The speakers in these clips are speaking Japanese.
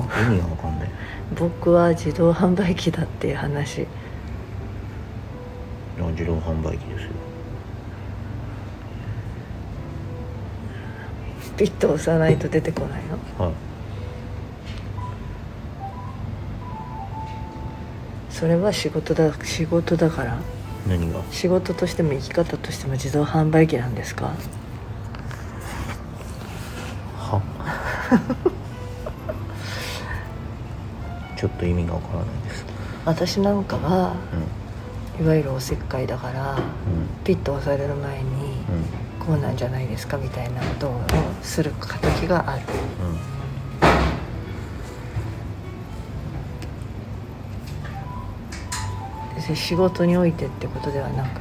は意味がわかんない。僕は自動販売機だっていう話。あ自動販売機ですよ。ピッと押さないと出てこないの？はい。それは仕事だ仕事だから？何が？仕事としても生き方としても自動販売機なんですか？は？ちょっと意味がわからないです。私なんかはういわゆるおせっかいだからんうん。ピッと押される前にうん。こうなんじゃないですかみたいなことをする時がある。で仕事においてってことではなく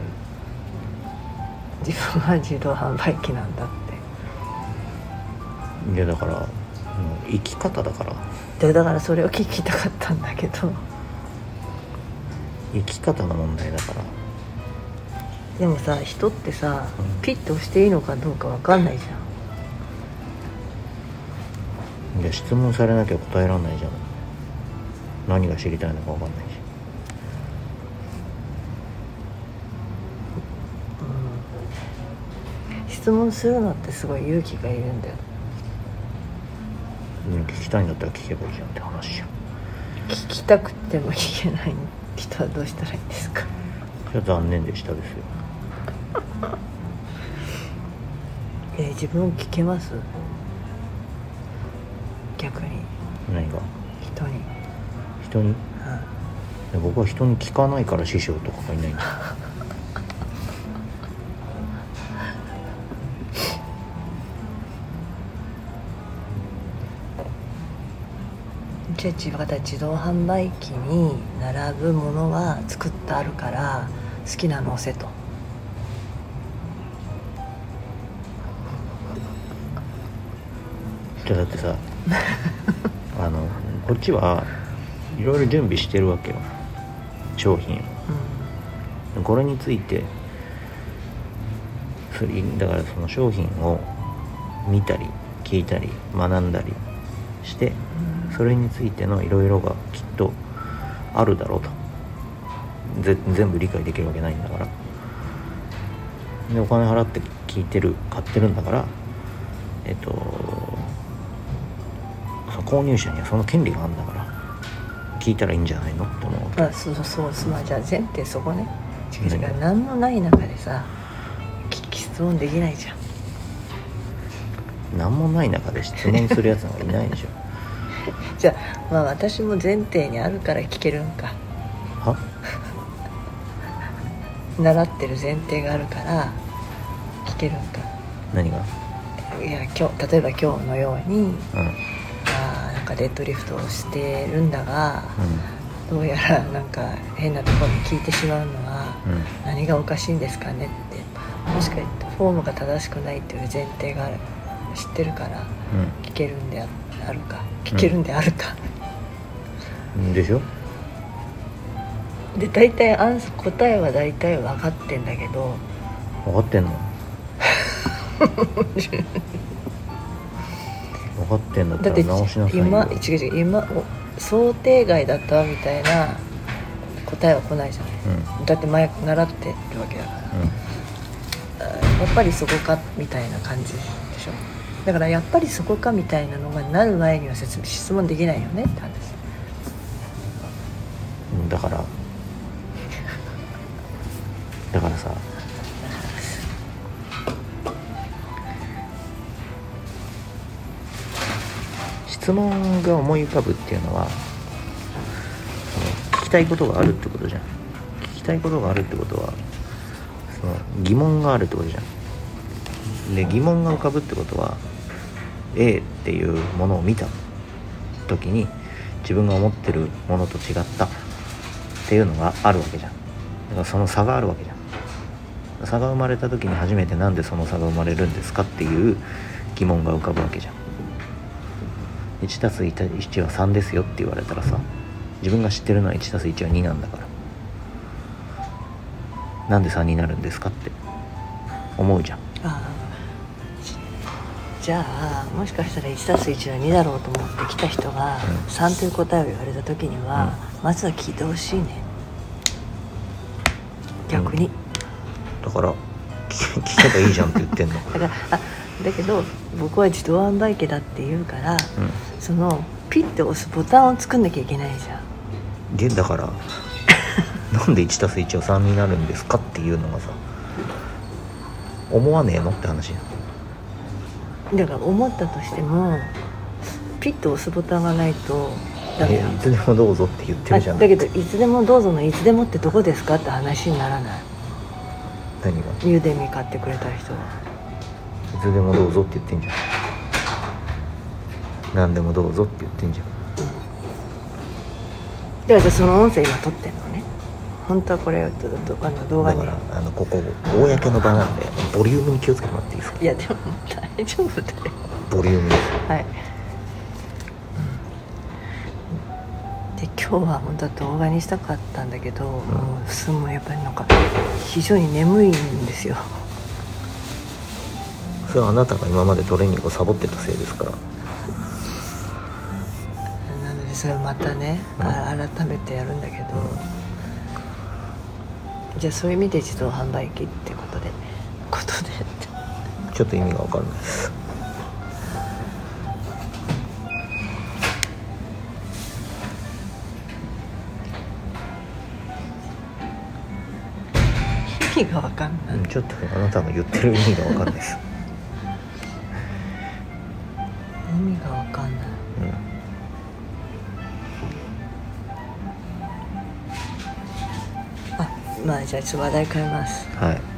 自分は自動販売機なんだって。うんいやだから生き方だからでだからそれを聞きたかったんだけど。生き方の問題だから。でもさ人ってさうん。ピッと押していいのかどうかわかんないじゃん。いや質問されなきゃ答えられないじゃん。何が知りたいのかわかんないし。質問するのってすごい勇気がいるんだようん。聞きたいんだったら聞けばいいじゃんって話じゃん聞きたくても聞けない人はどうしたらいいんですか？それは残念でしたですよ。えー自分聞けます？逆に。何が？人に、人に？僕は人に聞かないから師匠とかがいないんだよじゃあ自動販売機に並ぶものは作ってあるから好きなの押せと。じゃあだってさ あのこっちはいろいろ準備してるわけよ。商品を。これについてそれだからその商品を見たり聞いたり学んだりしてそれについてのいろいろがきっとあるだろうと。ぜ全部理解できるわけないんだから。でお金払って聞いてる買ってるんだからえっとその購入者にはその権利があるんだから聞いたらいいんじゃないの？って思うあそうそうそうそうまあじゃあ前提そこね。違う違う。何何もない中でさき質問できないじゃん。何もない中で質問するやつなんかいないでしょじゃあまあ私も前提にあるから聞けるんか。は？習ってる前提があるから聞けるんか。何が？いや今日例えば今日のようにうん。うんあーなんかデッドリフトをしてるんだがどうやらなんか変なところに聞いてしまうのはうん。何がおかしいんですかねって。もしかしてフォームが正しくないっていう前提がある知ってるから聞けるんでああるか聞けるんであるか、うん。でしょ？で大体アンス答えは大体分かってんだけど。分かってんの？分かってんだったらだって直しなさいよ。今違う違う今お想定外だったわみたいな答えは来ないじゃないうん。だって前習ってるわけだから。あやっぱりそこかみたいな感じでしょだからやっぱりそこかみたいなのがなる前には説明質問できないよねって話。だから。だからさ。質問が思い浮かぶっていうのはその聞きたいことがあるってことじゃん。聞きたいことがあるってことはその疑問があるってことじゃん。で疑問が浮かぶってことは A っていうものを見た時に自分が思ってるものと違ったっていうのがあるわけじゃん。だからその差があるわけじゃん。差が生まれた時に初めてなんでその差が生まれるんですかっていう疑問が浮かぶわけじゃん。1+1 は3ですよって言われたらさ自分が知ってるのは 1+1 は2なんだから。なんで3になるんですかって思うじゃん。あじゃあもしかしたら 1+1 は2だろうと思って来た人がうん。3という答えを言われた時には、まずは聞いてほしいね。逆に、だから聞聞けばいいじゃんって言ってんの。だからあだけど僕は自動販売機だって言うから、うそのピッて押すボタンを作んなきゃいけないじゃん。んでだから なんで 1+1 は3になるんですかっていうのがさ思わねえのって話やだから思ったとしてもピッと押すボタンがないとダメえいつでもどうぞって言ってあるじゃん。だけどいつでもどうぞのいつでもってどこですかって話にならない。何が？ユーデミ買ってくれた人は。いつでもどうぞって言ってんじゃん。何でもどうぞって言ってんじゃん。だからその音声今撮ってんの。ね本当はこれあの動画に。だからあのここ公の場なんでボリュームに気をつけてもらっていいですか？いやでも大丈夫だよ。ボリュームですはい、で今日は本当は動画にしたかったんだけど、もうすごいやっぱりなんか非常に眠いんですよ。それはあなたが今までトレーニングをサボってたせいですか？らなのでそれをまたね、あ改めてやるんだけど、じゃあそういう意味で自動販売機ってことで。ことでちょっと意味が分かんない。です意味が分かんない、うんちょっとあなたが言ってる意味が分かんないです。意味が分かんないまあじゃあちょっと話題変えます。はい。